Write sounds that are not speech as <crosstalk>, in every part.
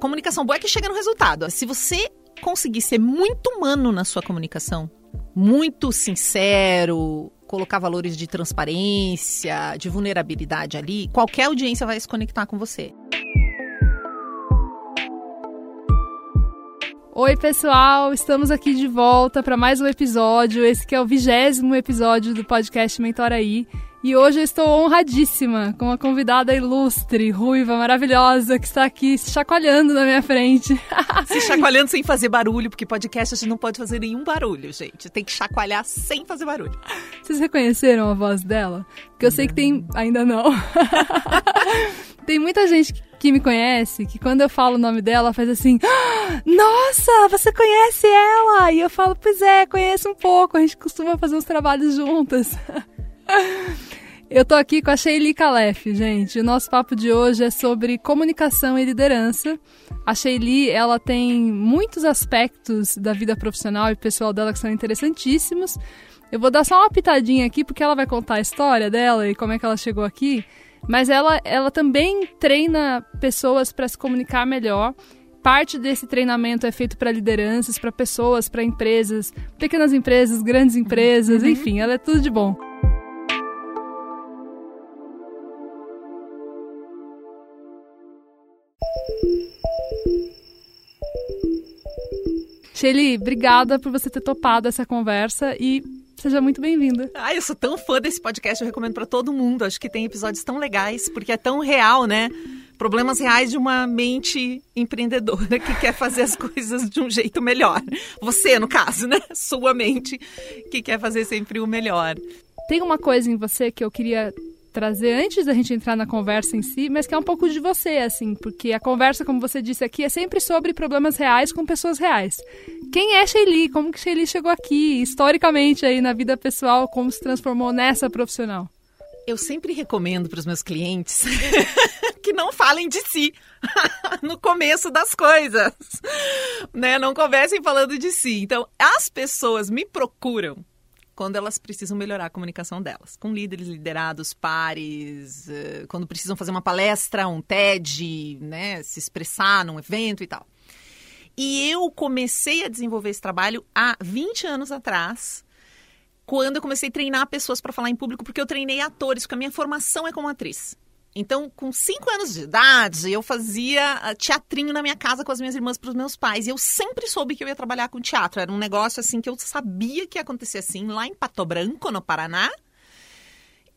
Comunicação boa é que chega no resultado. Se você conseguir ser muito humano na sua comunicação, muito sincero, colocar valores de transparência, de vulnerabilidade ali, qualquer audiência vai se conectar com você. Oi, pessoal, estamos aqui de volta para mais um episódio. Esse que é o vigésimo episódio do podcast Mentor aí. E hoje eu estou honradíssima com uma convidada ilustre, ruiva, maravilhosa, que está aqui se chacoalhando na minha frente. <laughs> se chacoalhando sem fazer barulho, porque podcast a gente não pode fazer nenhum barulho, gente. Tem que chacoalhar sem fazer barulho. Vocês reconheceram a voz dela? Porque eu sei que tem. Ainda não. <laughs> tem muita gente que me conhece que quando eu falo o nome dela faz assim: ah, Nossa, você conhece ela? E eu falo: Pois é, conheço um pouco. A gente costuma fazer uns trabalhos juntas. <laughs> Eu tô aqui com a Sheili Calef, gente. O nosso papo de hoje é sobre comunicação e liderança. A Sheili, ela tem muitos aspectos da vida profissional e pessoal dela que são interessantíssimos. Eu vou dar só uma pitadinha aqui porque ela vai contar a história dela e como é que ela chegou aqui. Mas ela, ela também treina pessoas para se comunicar melhor. Parte desse treinamento é feito para lideranças, para pessoas, para empresas, pequenas empresas, grandes empresas, uhum. enfim, ela é tudo de bom. Shelly, obrigada por você ter topado essa conversa e seja muito bem-vinda. Ai, eu sou tão fã desse podcast, eu recomendo para todo mundo. Acho que tem episódios tão legais, porque é tão real, né? Problemas reais de uma mente empreendedora que quer fazer as <laughs> coisas de um jeito melhor. Você, no caso, né? Sua mente que quer fazer sempre o melhor. Tem uma coisa em você que eu queria trazer antes da gente entrar na conversa em si, mas que é um pouco de você, assim, porque a conversa, como você disse aqui, é sempre sobre problemas reais com pessoas reais. Quem é Sheili? Como que Sheili chegou aqui? Historicamente aí na vida pessoal, como se transformou nessa profissional? Eu sempre recomendo para os meus clientes <laughs> que não falem de si <laughs> no começo das coisas, né? Não conversem falando de si. Então, as pessoas me procuram quando elas precisam melhorar a comunicação delas, com líderes, liderados, pares, eh, quando precisam fazer uma palestra, um TED, né, se expressar num evento e tal. E eu comecei a desenvolver esse trabalho há 20 anos atrás, quando eu comecei a treinar pessoas para falar em público, porque eu treinei atores, porque a minha formação é como atriz. Então, com cinco anos de idade, eu fazia ah, teatrinho na minha casa com as minhas irmãs para os meus pais. E eu sempre soube que eu ia trabalhar com teatro. Era um negócio assim que eu sabia que ia acontecer assim, lá em Pato Branco, no Paraná.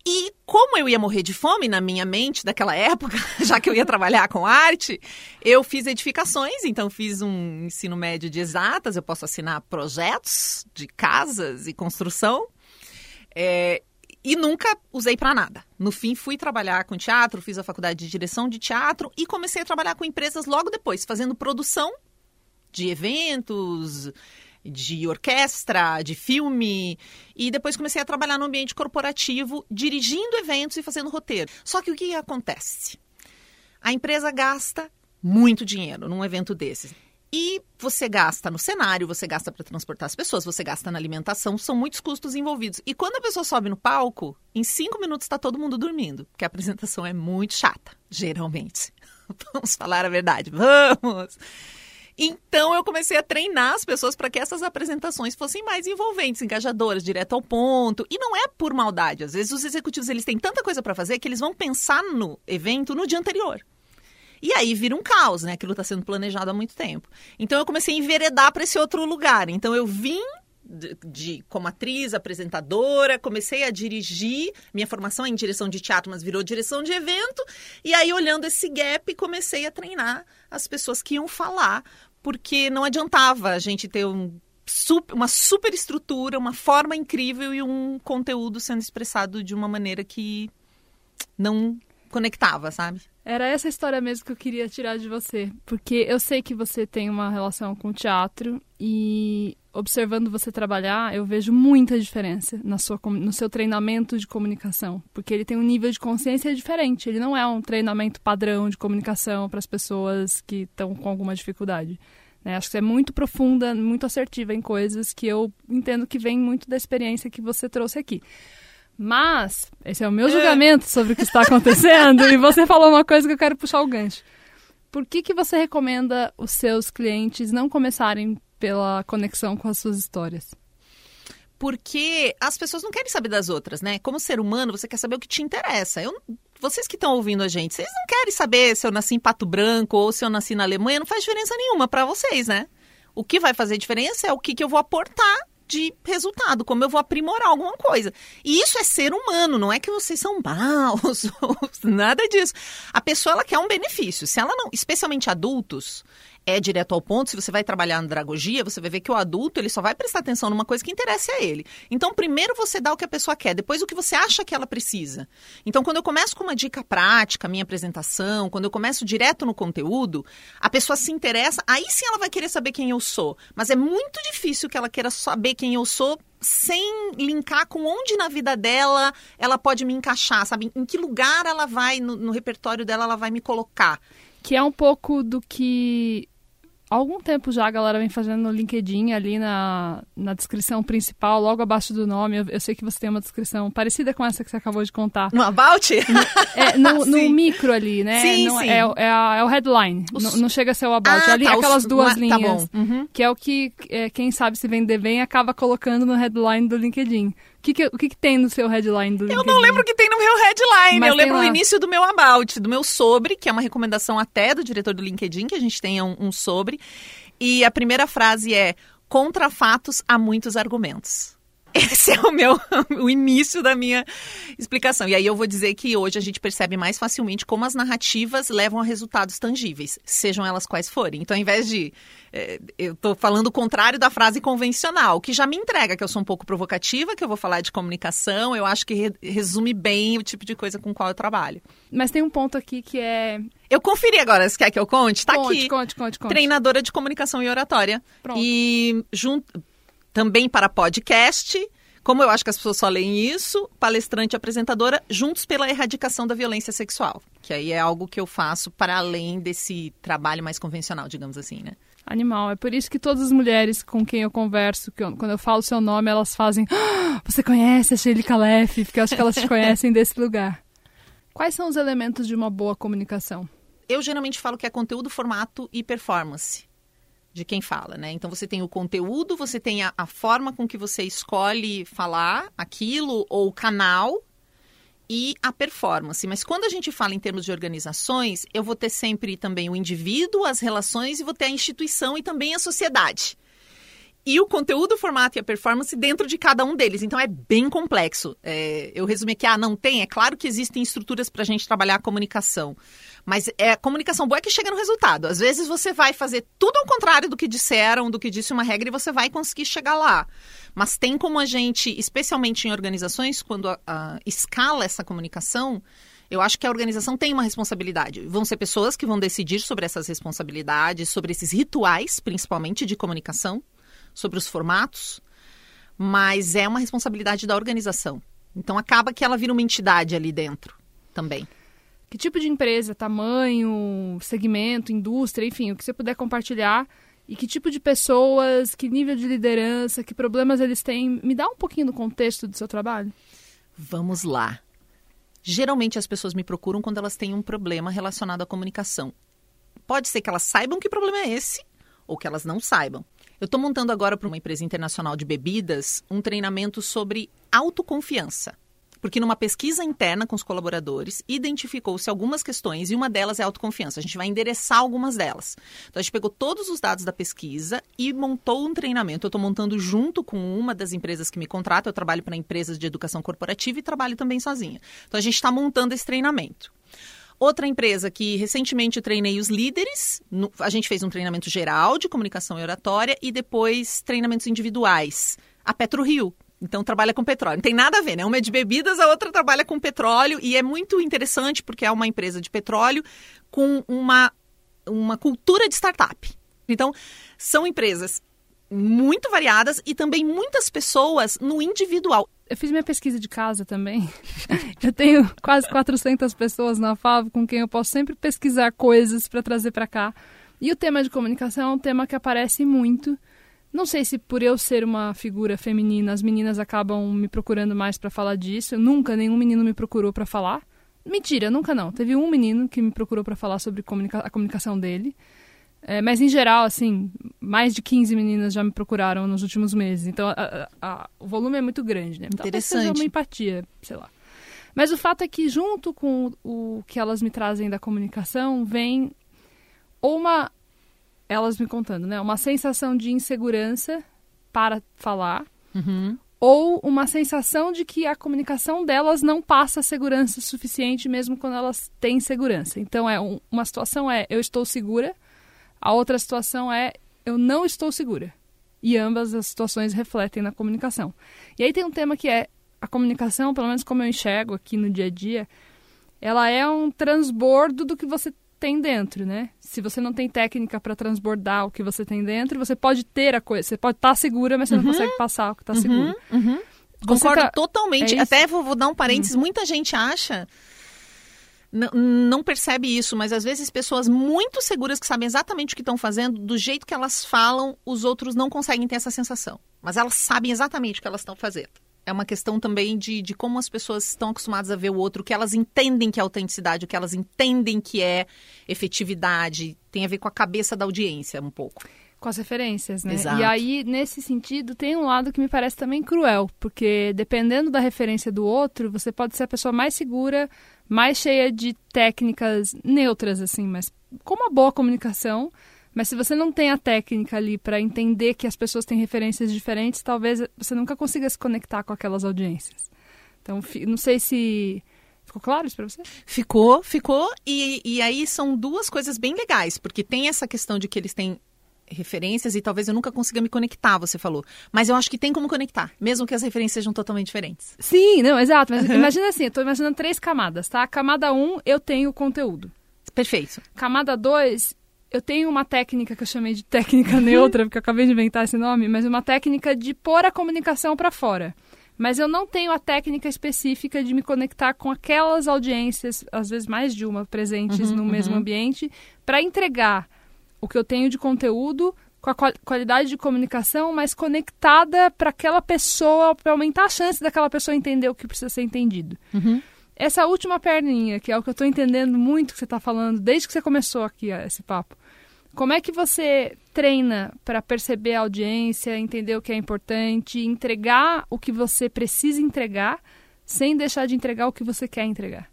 E como eu ia morrer de fome na minha mente daquela <laughs> época, já que eu ia trabalhar com arte, eu fiz edificações, então fiz um ensino médio de exatas, eu posso assinar projetos de casas e construção. É, e nunca usei para nada. No fim, fui trabalhar com teatro, fiz a faculdade de direção de teatro e comecei a trabalhar com empresas logo depois, fazendo produção de eventos, de orquestra, de filme. E depois comecei a trabalhar no ambiente corporativo, dirigindo eventos e fazendo roteiro. Só que o que acontece? A empresa gasta muito dinheiro num evento desses. E você gasta no cenário, você gasta para transportar as pessoas, você gasta na alimentação, são muitos custos envolvidos. E quando a pessoa sobe no palco, em cinco minutos está todo mundo dormindo, porque a apresentação é muito chata, geralmente. <laughs> Vamos falar a verdade, vamos! Então eu comecei a treinar as pessoas para que essas apresentações fossem mais envolventes, engajadoras, direto ao ponto. E não é por maldade. Às vezes os executivos eles têm tanta coisa para fazer que eles vão pensar no evento no dia anterior. E aí vira um caos, né? Aquilo está sendo planejado há muito tempo. Então eu comecei a enveredar para esse outro lugar. Então eu vim de, de, como atriz, apresentadora, comecei a dirigir. Minha formação é em direção de teatro, mas virou direção de evento. E aí, olhando esse gap, comecei a treinar as pessoas que iam falar, porque não adiantava a gente ter um, uma super estrutura, uma forma incrível e um conteúdo sendo expressado de uma maneira que não conectava, sabe? Era essa história mesmo que eu queria tirar de você, porque eu sei que você tem uma relação com o teatro e observando você trabalhar, eu vejo muita diferença na sua, no seu treinamento de comunicação, porque ele tem um nível de consciência diferente, ele não é um treinamento padrão de comunicação para as pessoas que estão com alguma dificuldade. Né? Acho que você é muito profunda, muito assertiva em coisas que eu entendo que vem muito da experiência que você trouxe aqui. Mas, esse é o meu julgamento sobre o que está acontecendo, e você falou uma coisa que eu quero puxar o gancho. Por que, que você recomenda os seus clientes não começarem pela conexão com as suas histórias? Porque as pessoas não querem saber das outras, né? Como ser humano, você quer saber o que te interessa. Eu, vocês que estão ouvindo a gente, vocês não querem saber se eu nasci em Pato Branco ou se eu nasci na Alemanha, não faz diferença nenhuma para vocês, né? O que vai fazer diferença é o que, que eu vou aportar de resultado, como eu vou aprimorar alguma coisa. E isso é ser humano, não é que vocês são maus, <laughs> nada disso. A pessoa ela quer um benefício. Se ela não, especialmente adultos, é direto ao ponto, se você vai trabalhar na andragogia, você vai ver que o adulto ele só vai prestar atenção numa coisa que interessa a ele. Então, primeiro você dá o que a pessoa quer, depois o que você acha que ela precisa. Então, quando eu começo com uma dica prática, minha apresentação, quando eu começo direto no conteúdo, a pessoa se interessa, aí sim ela vai querer saber quem eu sou. Mas é muito difícil que ela queira saber quem eu sou sem linkar com onde na vida dela ela pode me encaixar, sabe? Em que lugar ela vai, no, no repertório dela, ela vai me colocar. Que é um pouco do que há algum tempo já a galera vem fazendo no LinkedIn ali na, na descrição principal, logo abaixo do nome. Eu, eu, sei que você tem uma descrição parecida com essa que você acabou de contar. No About? No, é, <laughs> no, no micro ali, né? Sim, não, sim. É, é, a, é, o headline. Os... Não, não, chega a ser o About. Ah, ali, tá, aquelas os... duas tá linhas. Tá uhum. Que é o que é, quem sabe se vender bem acaba colocando no headline do LinkedIn. O que, que, o que, que, tem no seu headline do LinkedIn? Eu não lembro o que tem no meu headline. Mas eu lembro lá. o início do meu about, do meu sobre, que é uma recomendação até do diretor do LinkedIn, que a gente tenha um, um sobre. E a primeira frase é: contra fatos há muitos argumentos. <laughs> Esse é o meu <laughs> o início da minha explicação. E aí eu vou dizer que hoje a gente percebe mais facilmente como as narrativas levam a resultados tangíveis, sejam elas quais forem. Então, ao invés de eu estou falando o contrário da frase convencional, que já me entrega que eu sou um pouco provocativa, que eu vou falar de comunicação, eu acho que re resume bem o tipo de coisa com qual eu trabalho. Mas tem um ponto aqui que é eu conferi agora, você quer que eu conte? Tá conte, aqui. Conte, conte, conte. Treinadora de comunicação e oratória. Pronto. E junto também para podcast. Como eu acho que as pessoas só leem isso, palestrante e apresentadora, juntos pela erradicação da violência sexual. Que aí é algo que eu faço para além desse trabalho mais convencional, digamos assim, né? Animal. É por isso que todas as mulheres com quem eu converso, que eu, quando eu falo seu nome, elas fazem. Ah, você conhece a Shelly Calef? Porque eu acho que elas te conhecem desse lugar. Quais são os elementos de uma boa comunicação? Eu geralmente falo que é conteúdo, formato e performance de quem fala, né? Então você tem o conteúdo, você tem a, a, forma com que você escolhe falar aquilo ou o canal e a performance. Mas quando a gente fala em termos de organizações, eu vou ter sempre também o indivíduo, as relações e vou ter a instituição e também a sociedade e o conteúdo, o formato e a performance dentro de cada um deles. Então é bem complexo. É, eu resumi aqui, ah, não tem. É claro que existem estruturas para a gente trabalhar a comunicação. Mas é a comunicação boa é que chega no resultado. Às vezes você vai fazer tudo ao contrário do que disseram, do que disse uma regra, e você vai conseguir chegar lá. Mas tem como a gente, especialmente em organizações, quando a, a escala essa comunicação, eu acho que a organização tem uma responsabilidade. Vão ser pessoas que vão decidir sobre essas responsabilidades, sobre esses rituais, principalmente de comunicação sobre os formatos, mas é uma responsabilidade da organização. Então acaba que ela vira uma entidade ali dentro também. Que tipo de empresa, tamanho, segmento, indústria, enfim, o que você puder compartilhar e que tipo de pessoas, que nível de liderança, que problemas eles têm, me dá um pouquinho do contexto do seu trabalho. Vamos lá. Geralmente as pessoas me procuram quando elas têm um problema relacionado à comunicação. Pode ser que elas saibam que problema é esse ou que elas não saibam. Eu estou montando agora para uma empresa internacional de bebidas um treinamento sobre autoconfiança. Porque numa pesquisa interna com os colaboradores, identificou-se algumas questões e uma delas é autoconfiança. A gente vai endereçar algumas delas. Então a gente pegou todos os dados da pesquisa e montou um treinamento. Eu estou montando junto com uma das empresas que me contrata. Eu trabalho para empresas de educação corporativa e trabalho também sozinha. Então a gente está montando esse treinamento. Outra empresa que recentemente treinei os líderes, a gente fez um treinamento geral de comunicação e oratória e depois treinamentos individuais. A Petro Rio, então trabalha com petróleo. Não tem nada a ver, né? Uma é de bebidas, a outra trabalha com petróleo e é muito interessante porque é uma empresa de petróleo com uma, uma cultura de startup. Então, são empresas muito variadas e também muitas pessoas no individual. Eu fiz minha pesquisa de casa também. <laughs> eu tenho quase 400 pessoas na FAV com quem eu posso sempre pesquisar coisas para trazer para cá. E o tema de comunicação é um tema que aparece muito. Não sei se por eu ser uma figura feminina, as meninas acabam me procurando mais para falar disso. Nunca nenhum menino me procurou para falar. Mentira, nunca não. Teve um menino que me procurou para falar sobre comunica a comunicação dele. É, mas em geral, assim, mais de 15 meninas já me procuraram nos últimos meses. Então a, a, o volume é muito grande, né? Interessante. Talvez seja uma empatia, sei lá. Mas o fato é que junto com o que elas me trazem da comunicação, vem ou uma elas me contando, né? Uma sensação de insegurança para falar, Uhum. ou uma sensação de que a comunicação delas não passa segurança suficiente mesmo quando elas têm segurança. Então é um- uma situação é eu estou segura, a outra situação é eu não estou segura. E ambas as situações refletem na comunicação. E aí tem um tema que é a comunicação, pelo menos como eu enxergo aqui no dia a dia, ela é um transbordo do que você tem dentro, né? Se você não tem técnica para transbordar o que você tem dentro, você pode ter a coisa, você pode estar segura, mas você não consegue passar o que está seguro. Uhum. Você Concordo tá- totalmente. é? Até vou, vou dar um parênteses. Muita gente acha. Não percebe isso, mas às vezes pessoas muito seguras que sabem exatamente o que estão fazendo, do jeito que elas falam, os outros não conseguem ter essa sensação. Mas elas sabem exatamente o que elas estão fazendo. É uma questão também de, de como as pessoas estão acostumadas a ver o outro, o que elas entendem que é autenticidade, o que elas entendem que é efetividade. Tem a ver com a cabeça da audiência um pouco. Com as referências, né? Exato. E aí, nesse sentido, tem um lado que me parece também cruel, porque dependendo da referência do outro, você pode ser a pessoa mais segura, mais cheia de técnicas neutras, assim, mas com uma boa comunicação. Mas se você não tem a técnica ali para entender que as pessoas têm referências diferentes, talvez você nunca consiga se conectar com aquelas audiências. Então, não sei se. Ficou claro isso pra você? Ficou, ficou. E, e aí são duas coisas bem legais, porque tem essa questão de que eles têm referências e talvez eu nunca consiga me conectar, você falou. Mas eu acho que tem como conectar, mesmo que as referências sejam totalmente diferentes. Sim, não, exato. Mas imagina assim, eu tô imaginando três camadas, tá? Camada 1, um, eu tenho o conteúdo. Perfeito. Camada 2, eu tenho uma técnica que eu chamei de técnica <laughs> neutra, porque eu acabei de inventar esse nome, mas uma técnica de pôr a comunicação para fora. Mas eu não tenho a técnica específica de me conectar com aquelas audiências, às vezes mais de uma, presentes no mesmo ambiente, para entregar o que eu tenho de conteúdo com a qual- qualidade de comunicação, mas conectada para aquela pessoa, para aumentar a chance daquela pessoa entender o que precisa ser entendido. Essa última perninha, que é o que eu estou entendendo muito que você está falando, desde que você começou aqui esse papo. Como é que você treina para perceber a audiência, entender o que é importante, entregar o que você precisa entregar, sem deixar de entregar o que você quer entregar?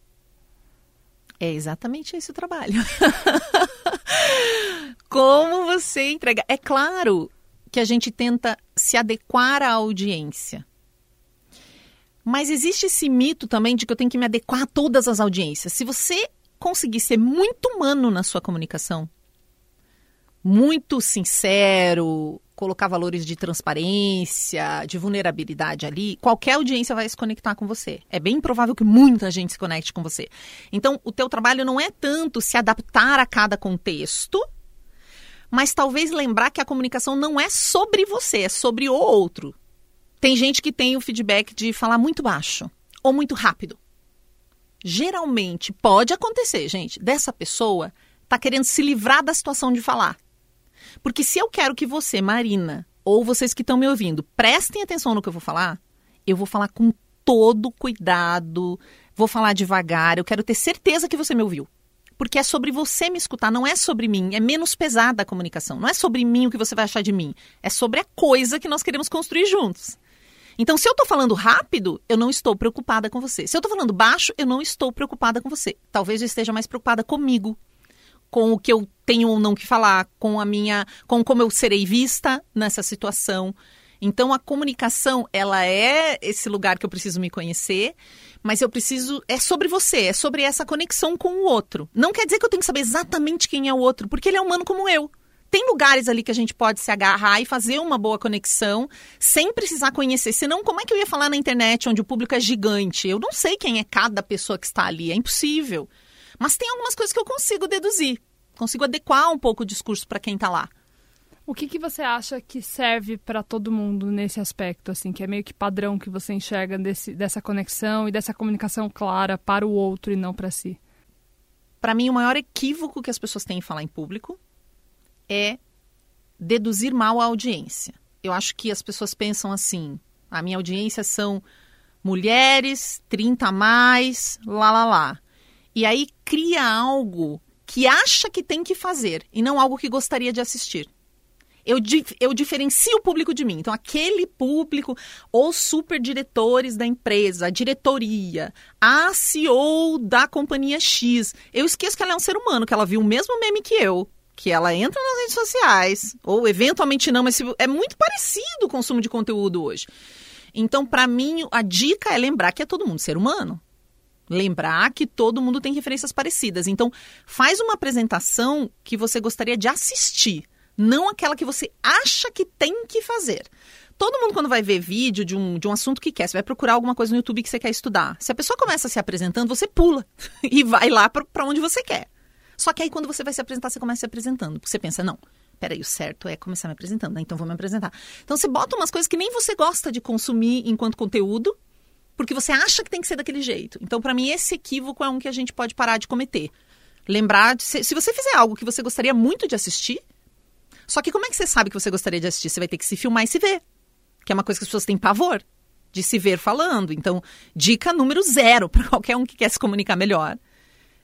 É exatamente esse o trabalho. <laughs> Como você entrega. É claro que a gente tenta se adequar à audiência. Mas existe esse mito também de que eu tenho que me adequar a todas as audiências. Se você conseguir ser muito humano na sua comunicação, muito sincero, colocar valores de transparência, de vulnerabilidade ali, qualquer audiência vai se conectar com você. É bem provável que muita gente se conecte com você. Então, o teu trabalho não é tanto se adaptar a cada contexto, mas talvez lembrar que a comunicação não é sobre você, é sobre o outro. Tem gente que tem o feedback de falar muito baixo ou muito rápido. Geralmente pode acontecer, gente, dessa pessoa tá querendo se livrar da situação de falar. Porque se eu quero que você, Marina, ou vocês que estão me ouvindo, prestem atenção no que eu vou falar, eu vou falar com todo cuidado, vou falar devagar, eu quero ter certeza que você me ouviu. Porque é sobre você me escutar, não é sobre mim. É menos pesada a comunicação. Não é sobre mim o que você vai achar de mim. É sobre a coisa que nós queremos construir juntos. Então, se eu estou falando rápido, eu não estou preocupada com você. Se eu estou falando baixo, eu não estou preocupada com você. Talvez eu esteja mais preocupada comigo, com o que eu tenho ou não que falar, com a minha, com como eu serei vista nessa situação. Então a comunicação, ela é esse lugar que eu preciso me conhecer, mas eu preciso é sobre você, é sobre essa conexão com o outro. Não quer dizer que eu tenho que saber exatamente quem é o outro, porque ele é humano como eu. Tem lugares ali que a gente pode se agarrar e fazer uma boa conexão sem precisar conhecer. Senão, como é que eu ia falar na internet onde o público é gigante? Eu não sei quem é cada pessoa que está ali, é impossível. Mas tem algumas coisas que eu consigo deduzir. Consigo adequar um pouco o discurso para quem está lá. O que, que você acha que serve para todo mundo nesse aspecto, assim, que é meio que padrão que você enxerga desse, dessa conexão e dessa comunicação clara para o outro e não para si? Para mim, o maior equívoco que as pessoas têm em falar em público é deduzir mal a audiência. Eu acho que as pessoas pensam assim: a minha audiência são mulheres, 30 a mais, lá lá lá. E aí cria algo que acha que tem que fazer e não algo que gostaria de assistir. Eu, eu diferencio o público de mim. Então, aquele público, os super diretores da empresa, a diretoria, a CEO da companhia X. Eu esqueço que ela é um ser humano, que ela viu o mesmo meme que eu, que ela entra nas redes sociais, ou eventualmente não, mas é muito parecido o consumo de conteúdo hoje. Então, para mim, a dica é lembrar que é todo mundo ser humano. Lembrar que todo mundo tem referências parecidas. Então, faz uma apresentação que você gostaria de assistir, não aquela que você acha que tem que fazer. Todo mundo, quando vai ver vídeo de um, de um assunto que quer, você vai procurar alguma coisa no YouTube que você quer estudar. Se a pessoa começa se apresentando, você pula <laughs> e vai lá para onde você quer. Só que aí, quando você vai se apresentar, você começa se apresentando. Porque você pensa, não, peraí, o certo é começar me apresentando, né? então vou me apresentar. Então você bota umas coisas que nem você gosta de consumir enquanto conteúdo, porque você acha que tem que ser daquele jeito. Então, para mim, esse equívoco é um que a gente pode parar de cometer. Lembrar, de, se, você fizer algo que você gostaria muito de assistir, só que como é que você sabe que você gostaria de assistir? Você vai ter que se filmar e se ver. Que é uma coisa que as pessoas têm pavor de se ver falando. Então, dica número zero para <laughs> qualquer um que quer se comunicar melhor.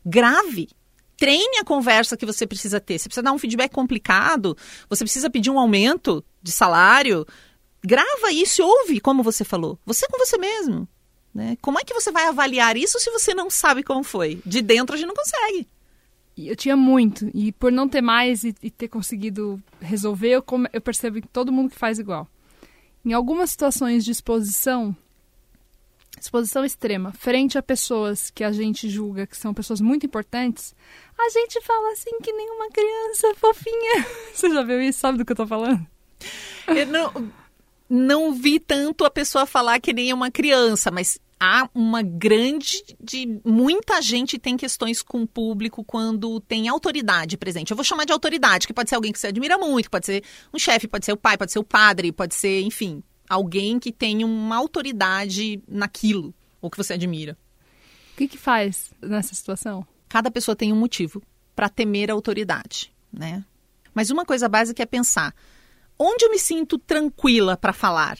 Grave. Treine a conversa que você precisa ter. Você precisa dar um feedback complicado, você precisa pedir um aumento de salário. Grava isso e ouve como você falou. Você com você mesmo. Né? Como é que você vai avaliar isso se você não sabe como foi? De dentro a gente não consegue. Eu tinha muito, e por não ter mais e, e ter conseguido resolver, eu, eu percebo que todo mundo que faz igual. Em algumas situações de exposição, exposição extrema, frente a pessoas que a gente julga que são pessoas muito importantes, a gente fala assim que nem uma criança fofinha. <laughs> Você já viu isso? Sabe do que eu tô falando? Eu não, não vi tanto a pessoa falar que nem uma criança, mas há uma grande de muita gente tem questões com o público quando tem autoridade presente. Eu vou chamar de autoridade, que pode ser alguém que você admira muito, pode ser um chefe, pode ser o pai, pode ser o padre, pode ser, enfim, alguém que tem uma autoridade naquilo ou que você admira. O que, que faz nessa situação? Cada pessoa tem um motivo para temer a autoridade, né? Mas uma coisa básica é pensar: onde eu me sinto tranquila para falar?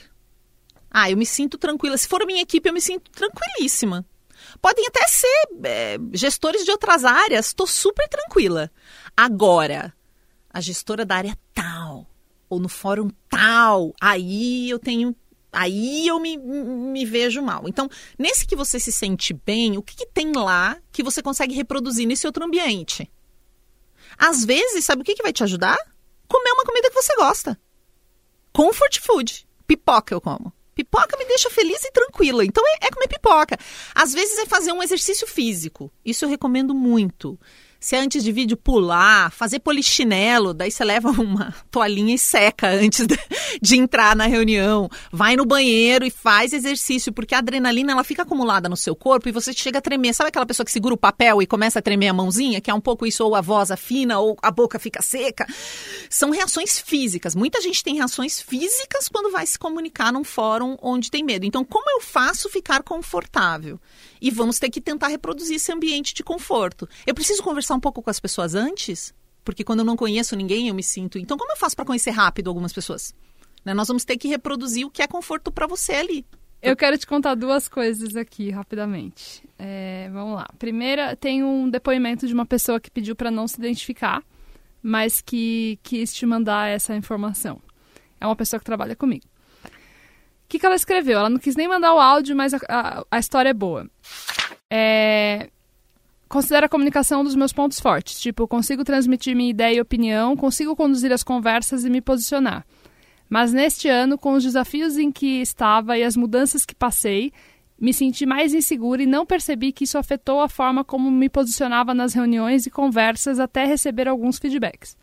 Ah, eu me sinto tranquila. Se for minha equipe, eu me sinto tranquilíssima. Podem até ser é, gestores de outras áreas, estou super tranquila. Agora, a gestora da área tal, ou no fórum tal, aí eu tenho. Aí eu me, me vejo mal. Então, nesse que você se sente bem, o que, que tem lá que você consegue reproduzir nesse outro ambiente? Às vezes, sabe o que, que vai te ajudar? Comer uma comida que você gosta. Comfort food. Pipoca eu como. Pipoca me deixa feliz e tranquila. Então é, é, comer pipoca. Às vezes é fazer um exercício físico. Isso eu recomendo muito se antes de vídeo pular, fazer polichinelo, daí você leva <laughs> uma toalhinha e seca antes de, entrar na reunião, vai no banheiro e faz exercício, porque a adrenalina ela fica acumulada no seu corpo e você chega a tremer. Sabe aquela pessoa que segura o papel e começa a tremer a mãozinha, que é um pouco isso, ou a voz afina, ou a boca fica seca? São reações físicas. Muita gente tem reações físicas quando vai se comunicar num fórum onde tem medo. Então, como eu faço ficar confortável? E vamos ter que tentar reproduzir esse ambiente de conforto. Eu preciso conversar um pouco com as pessoas antes, porque quando eu não conheço ninguém, eu me sinto. Então, como eu faço para conhecer rápido algumas pessoas? Né? Nós vamos ter que reproduzir o que é conforto para você ali. Eu quero te contar duas coisas aqui, rapidamente. É, vamos lá. Primeira, tem um depoimento de uma pessoa que pediu para não se identificar, mas que quis te mandar essa informação. É uma pessoa que trabalha comigo que, que ela escreveu? Ela não quis nem mandar o áudio, mas a, a, a história é boa. É, considero a comunicação um dos meus pontos fortes. Tipo, consigo transmitir minha ideia e opinião, consigo conduzir as conversas e me posicionar. Mas neste ano, com os desafios em que estava e as mudanças que passei, me senti mais insegura e não percebi que isso afetou a forma como me posicionava nas reuniões e conversas até receber alguns feedbacks.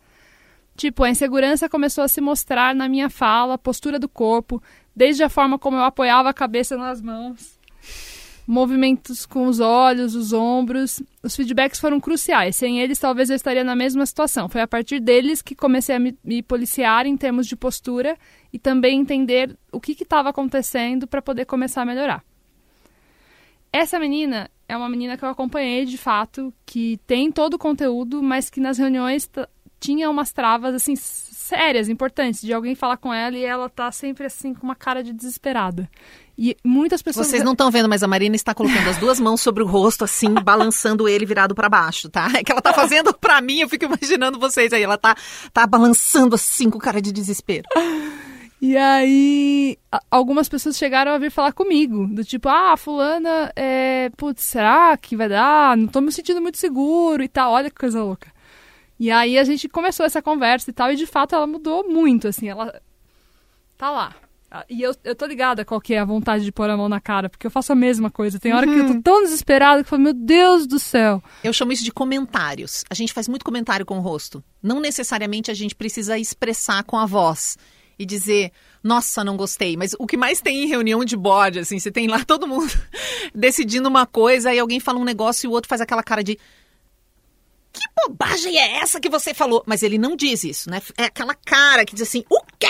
Tipo, a insegurança começou a se mostrar na minha fala, postura do corpo, desde a forma como eu apoiava a cabeça nas mãos, movimentos com os olhos, os ombros. Os feedbacks foram cruciais. Sem eles, talvez eu estaria na mesma situação. Foi a partir deles que comecei a me, me policiar em termos de postura e também entender o que estava acontecendo para poder começar a melhorar. Essa menina é uma menina que eu acompanhei de fato, que tem todo o conteúdo, mas que nas reuniões tinha umas travas assim sérias, importantes, de alguém falar com ela e ela tá sempre assim com uma cara de desesperada. E muitas pessoas. Vocês não estão vendo, mas a Marina está colocando as duas mãos sobre o rosto, assim, <laughs> balançando ele virado para baixo, tá? É que ela tá fazendo para mim, eu fico imaginando vocês aí. Ela tá, tá balançando assim, com cara de desespero. E aí, algumas pessoas chegaram a vir falar comigo, do tipo, ah, fulana, é, putz, será que vai dar? Não tô me sentindo muito seguro e tal, olha que coisa louca. E aí a gente começou essa conversa e tal, e de fato ela mudou muito, assim, ela tá lá. E eu, eu tô ligada qual que é a vontade de pôr a mão na cara, porque eu faço a mesma coisa. Tem hora uhum. que eu tô uhum. tão desesperada que eu falo, meu Deus do céu. Eu chamo isso de comentários. A gente faz muito comentário com o rosto. Não necessariamente a gente precisa expressar com a voz e dizer, nossa, não gostei. Mas o que mais tem em reunião de board, assim, você tem lá todo mundo <laughs> decidindo uma coisa, e alguém fala um negócio e o outro faz aquela cara de que bobagem é essa que você falou? Mas ele não diz isso, né? É aquela cara que diz assim: o quê?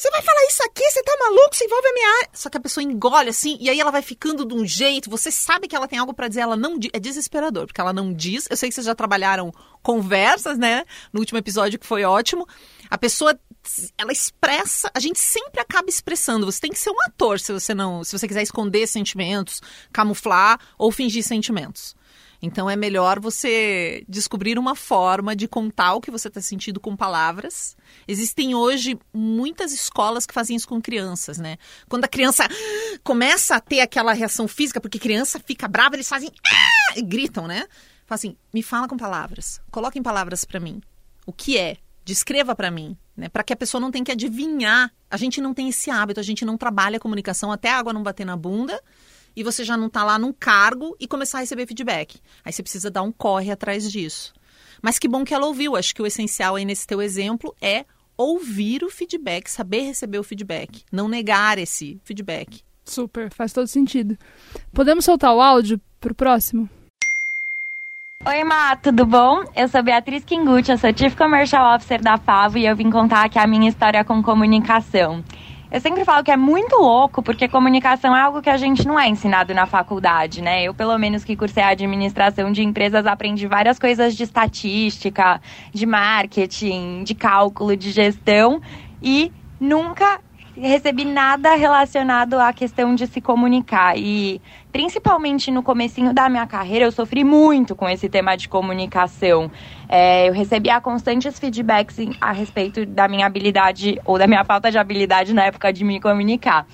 Você vai falar isso aqui? Você tá maluco? Você envolve a minha área. Só que a pessoa engole assim, e aí ela vai ficando de um jeito. Você sabe que ela tem algo para dizer, ela não diz. É desesperador, porque ela não diz. Eu sei que vocês já trabalharam conversas, né? No último episódio, que foi ótimo. A pessoa, ela expressa. A gente sempre acaba expressando. Você tem que ser um ator se você não. Se você quiser esconder sentimentos, camuflar ou fingir sentimentos. Então é melhor você descobrir uma forma de contar o que você está sentindo com palavras. Existem hoje muitas escolas que fazem isso com crianças, né? Quando a criança começa a ter aquela reação física, porque criança fica brava, eles fazem ah! e gritam, né? Fala assim, me fala com palavras, coloque em palavras para mim. O que é? Descreva para mim, né? Para que a pessoa não tenha que adivinhar. A gente não tem esse hábito, a gente não trabalha a comunicação até a água não bater na bunda e você já não está lá num cargo e começar a receber feedback. Aí você precisa dar um corre atrás disso. Mas que bom que ela ouviu. Acho que o essencial aí nesse teu exemplo é ouvir o feedback, saber receber o feedback, não negar esse feedback. Super, faz todo sentido. Podemos soltar o áudio para o próximo? Oi, Má, tudo bom? Eu sou Beatriz Kinguchi, eu sou Chief Commercial Officer da Favo e eu vim contar aqui a minha história com comunicação. Eu sempre falo que é muito louco, porque comunicação é algo que a gente não é ensinado na faculdade, né? Eu, pelo menos que cursei administração de empresas, aprendi várias coisas de estatística, de marketing, de cálculo, de gestão e nunca recebi nada relacionado à questão de se comunicar. E principalmente no comecinho da minha carreira, eu sofri muito com esse tema de comunicação. É, eu recebia constantes feedbacks a respeito da minha habilidade ou da minha falta de habilidade na época de me comunicar.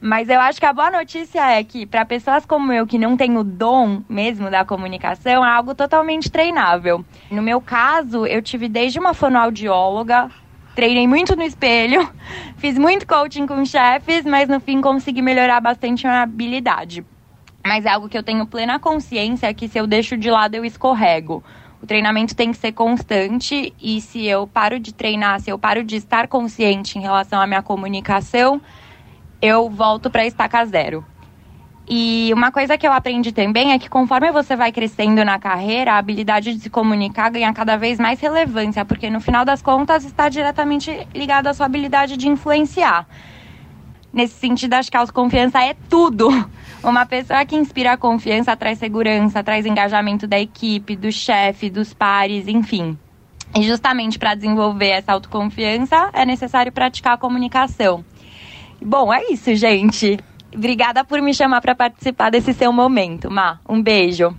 Mas eu acho que a boa notícia é que, para pessoas como eu, que não têm o dom mesmo da comunicação, é algo totalmente treinável. No meu caso, eu tive desde uma fonoaudióloga, treinei muito no espelho, <laughs> fiz muito coaching com chefes, mas no fim consegui melhorar bastante a minha habilidade. Mas é algo que eu tenho plena consciência que se eu deixo de lado eu escorrego. O treinamento tem que ser constante e se eu paro de treinar, se eu paro de estar consciente em relação à minha comunicação, eu volto para estaca zero. E uma coisa que eu aprendi também é que conforme você vai crescendo na carreira, a habilidade de se comunicar ganha cada vez mais relevância, porque no final das contas está diretamente ligado à sua habilidade de influenciar. Nesse sentido, acho que a autoconfiança é tudo. <laughs> Uma pessoa que inspira confiança traz segurança, traz engajamento da equipe, do chefe, dos pares, enfim. E justamente para desenvolver essa autoconfiança é necessário praticar a comunicação. Bom, é isso, gente. Obrigada por me chamar para participar desse seu momento, Má. Um beijo.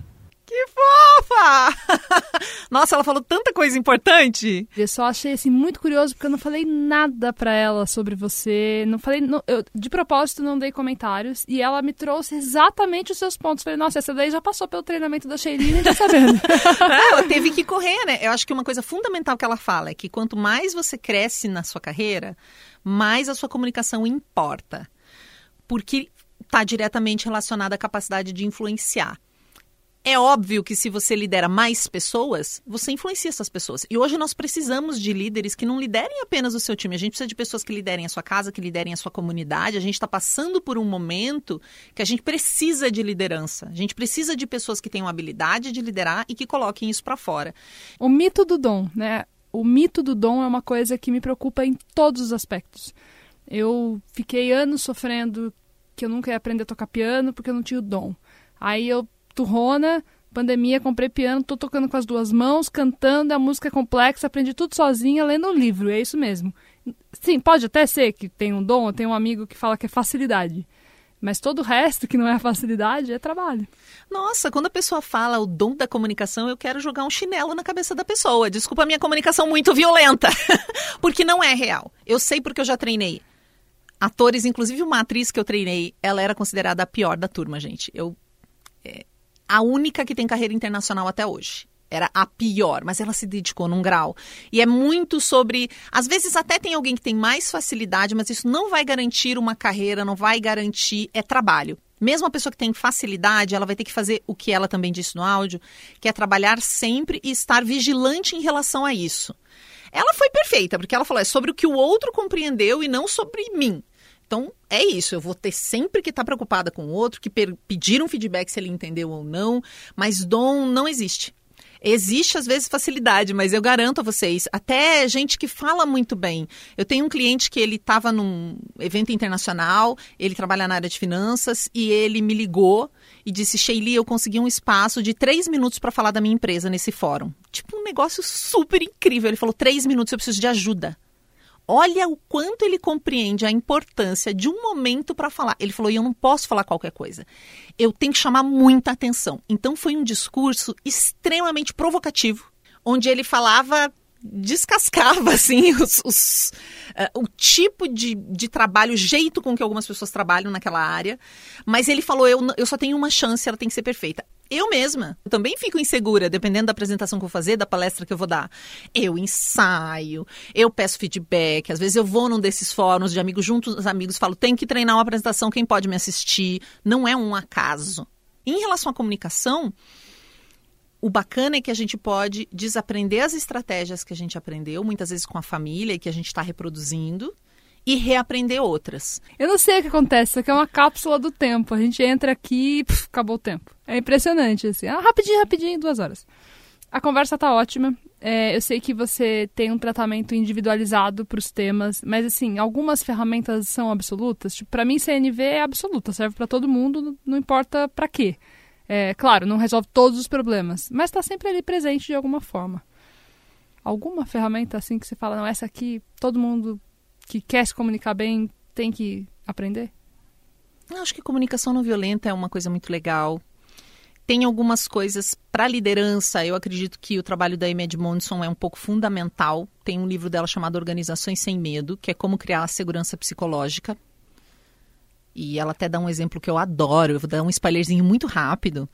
Que fofa! <laughs> Nossa, ela falou tanta coisa importante. Eu só achei assim muito curioso porque eu não falei nada para ela sobre você. Não falei, não, eu, de propósito não dei comentários e ela me trouxe exatamente os seus pontos. Falei, nossa, essa daí já passou pelo treinamento da Sheilene, tá sabendo. <laughs> é, ela teve que correr, né? Eu acho que uma coisa fundamental que ela fala é que quanto mais você cresce na sua carreira, mais a sua comunicação importa. Porque está diretamente relacionada à capacidade de influenciar. É óbvio que se você lidera mais pessoas, você influencia essas pessoas. E hoje nós precisamos de líderes que não liderem apenas o seu time. A gente precisa de pessoas que liderem a sua casa, que liderem a sua comunidade. A gente está passando por um momento que a gente precisa de liderança. A gente precisa de pessoas que tenham habilidade de liderar e que coloquem isso para fora. O mito do dom, né? O mito do dom é uma coisa que me preocupa em todos os aspectos. Eu fiquei anos sofrendo que eu nunca ia aprender a tocar piano porque eu não tinha o dom. Aí eu turrona, Pandemia, comprei piano, tô tocando com as duas mãos, cantando, a música é complexa, aprendi tudo sozinha, lendo o livro, é isso mesmo. Sim, pode até ser que tem um dom, tem um amigo que fala que é facilidade. Mas todo o resto que não é facilidade é trabalho. Nossa, quando a pessoa fala o dom da comunicação, eu quero jogar um chinelo na cabeça da pessoa. Desculpa a minha comunicação muito violenta, <laughs> porque não é real. Eu sei porque eu já treinei atores, inclusive uma atriz que eu treinei, ela era considerada a pior da turma, gente. Eu é, a única que tem carreira internacional até hoje era a pior, mas ela se dedicou num grau. E é muito sobre. Às vezes até tem alguém que tem mais facilidade, mas isso não vai garantir uma carreira, não vai garantir. É trabalho. Mesmo a pessoa que tem facilidade, ela vai ter que fazer o que ela também disse no áudio, que é trabalhar sempre e estar vigilante em relação a isso. Ela foi perfeita, porque ela falou: é sobre o que o outro compreendeu e não sobre mim. Então, é isso. Eu vou ter sempre que estar preocupada com o outro, que pedir um feedback se ele entendeu ou não, mas dom não existe. Existe, às vezes, facilidade, mas eu garanto a vocês, até gente que fala muito bem. Eu tenho um cliente que ele estava num evento internacional, ele trabalha na área de finanças, e ele me ligou e disse, Sheili, eu consegui um espaço de três minutos para falar da minha empresa nesse fórum. Tipo, um negócio super incrível. Ele falou, três minutos, eu preciso de ajuda. Olha o quanto ele compreende a importância de um momento para falar. Ele falou: e eu não posso falar qualquer coisa. Eu tenho que chamar muita atenção. Então foi um discurso extremamente provocativo, onde ele falava descascava <laughs> assim os, os uh, o tipo de, de trabalho, o jeito com que algumas pessoas trabalham naquela área. Mas ele falou: eu, eu só tenho uma chance, ela tem que ser perfeita. Eu mesma eu também fico insegura, dependendo da apresentação que eu vou fazer, da palestra que eu vou dar. Eu ensaio, eu peço feedback, às vezes eu vou num desses fóruns de amigos juntos, os amigos falo, tem que treinar uma apresentação, quem pode me assistir? Não é um acaso. Em relação à comunicação, o bacana é que a gente pode desaprender as estratégias que a gente aprendeu, muitas vezes com a família e que a gente está reproduzindo, e reaprender outras. Eu não sei o que acontece, isso aqui é uma cápsula do tempo. A gente entra aqui e acabou o tempo. É impressionante, assim. Ah, rapidinho, rapidinho, duas horas. A conversa tá ótima. É, eu sei que você tem um tratamento individualizado para os temas, mas assim, algumas ferramentas são absolutas. Tipo, para mim, CNV é absoluta, serve para todo mundo, não importa para quê. É, claro, não resolve todos os problemas, mas está sempre ali presente de alguma forma. Alguma ferramenta assim que você fala, não, essa aqui todo mundo que quer se comunicar bem tem que aprender? Eu acho que comunicação não violenta é uma coisa muito legal. Tem algumas coisas para liderança. Eu acredito que o trabalho da Amy Edmondson é um pouco fundamental. Tem um livro dela chamado Organizações Sem Medo, que é como criar a segurança psicológica. E ela até dá um exemplo que eu adoro, eu vou dar um spoilerzinho muito rápido,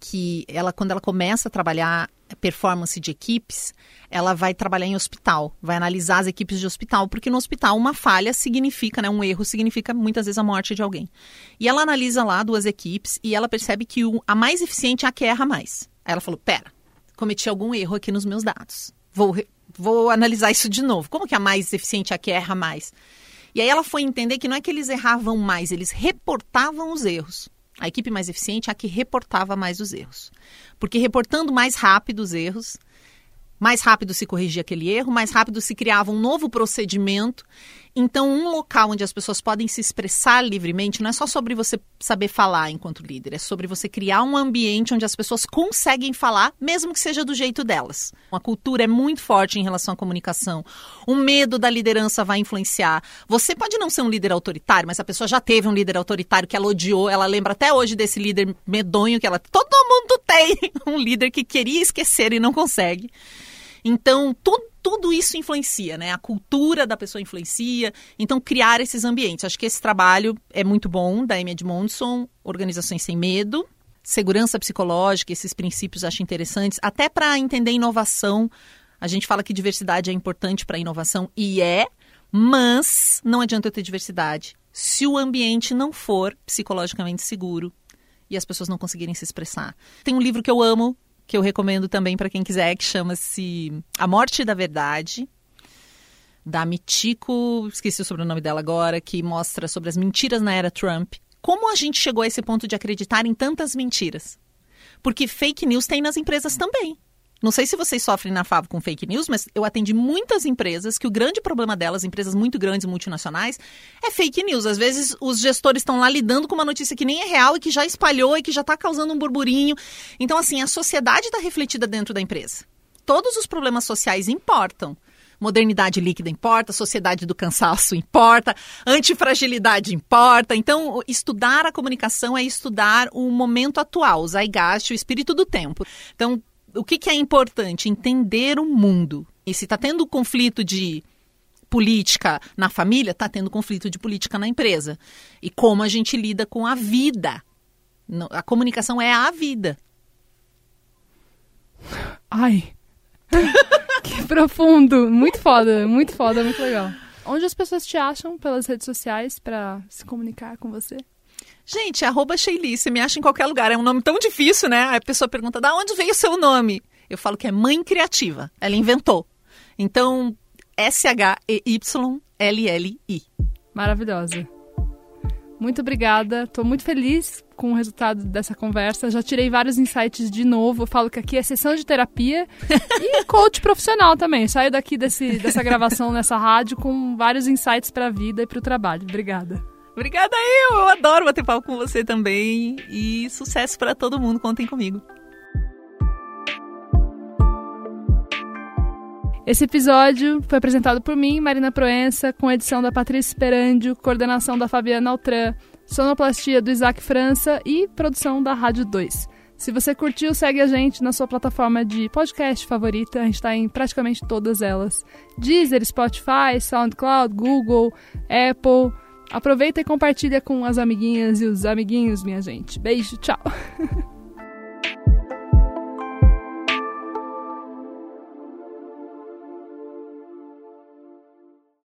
que ela quando ela começa a trabalhar performance de equipes, ela vai trabalhar em hospital, vai analisar as equipes de hospital, porque no hospital uma falha significa, né, um erro significa muitas vezes a morte de alguém. E ela analisa lá duas equipes e ela percebe que o, a mais eficiente é a que erra mais. Aí ela falou: "Pera, cometi algum erro aqui nos meus dados. Vou vou analisar isso de novo. Como que a mais eficiente é a que erra mais?" E aí ela foi entender que não é que eles erravam mais, eles reportavam os erros. A equipe mais eficiente é a que reportava mais os erros. Porque reportando mais rápido os erros, mais rápido se corrigia aquele erro, mais rápido se criava um novo procedimento. Então, um local onde as pessoas podem se expressar livremente não é só sobre você saber falar enquanto líder, é sobre você criar um ambiente onde as pessoas conseguem falar, mesmo que seja do jeito delas. Uma cultura é muito forte em relação à comunicação. O medo da liderança vai influenciar. Você pode não ser um líder autoritário, mas a pessoa já teve um líder autoritário que ela odiou, ela lembra até hoje desse líder medonho que ela. Todo mundo tem <laughs> um líder que queria esquecer e não consegue. Então, tudo, tudo isso influencia, né? A cultura da pessoa influencia. Então, criar esses ambientes. Acho que esse trabalho é muito bom da Amy Edmondson, Organizações Sem Medo. Segurança psicológica, esses princípios acho interessantes. Até para entender inovação. A gente fala que diversidade é importante para a inovação, e é, mas não adianta eu ter diversidade se o ambiente não for psicologicamente seguro e as pessoas não conseguirem se expressar. Tem um livro que eu amo, que eu recomendo também para quem quiser, que chama-se A Morte da Verdade, da Mitico, esqueci o sobrenome dela agora, que mostra sobre as mentiras na era Trump. Como a gente chegou a esse ponto de acreditar em tantas mentiras? Porque fake news tem nas empresas também. Não sei se vocês sofrem na Favo com fake news, mas eu atendi muitas empresas que o grande problema delas, empresas muito grandes, multinacionais, é fake news. Às vezes os gestores estão lá lidando com uma notícia que nem é real e que já espalhou e que já está causando um burburinho. Então, assim, a sociedade está refletida dentro da empresa. Todos os problemas sociais importam. Modernidade líquida importa, sociedade do cansaço importa, antifragilidade importa. Então, estudar a comunicação é estudar o momento atual, o zeitgeist, o espírito do tempo. Então, o que, que é importante? Entender o mundo. E se está tendo conflito de política na família, está tendo conflito de política na empresa. E como a gente lida com a vida. A comunicação é a vida. Ai. <laughs> que profundo. Muito foda, muito foda, muito legal. Onde as pessoas te acham pelas redes sociais para se comunicar com você? Gente, arroba Sheili, você me acha em qualquer lugar. É um nome tão difícil, né? A pessoa pergunta, da onde veio o seu nome? Eu falo que é mãe criativa. Ela inventou. Então, S-H-E-Y-L-L-I. Maravilhosa. Muito obrigada. Estou muito feliz com o resultado dessa conversa. Já tirei vários insights de novo. Eu falo que aqui é sessão de terapia <laughs> e coach profissional também. Saio daqui desse, dessa gravação nessa rádio com vários insights para a vida e para o trabalho. Obrigada. Obrigada eu. Eu adoro bater papo com você também. E sucesso para todo mundo. Contem comigo. Esse episódio foi apresentado por mim, Marina Proença, com edição da Patrícia Esperandio, coordenação da Fabiana Altran, sonoplastia do Isaac França e produção da Rádio 2. Se você curtiu, segue a gente na sua plataforma de podcast favorita. A gente está em praticamente todas elas: Deezer, Spotify, SoundCloud, Google, Apple. Aproveita e compartilha com as amiguinhas e os amiguinhos, minha gente. Beijo, tchau! <laughs>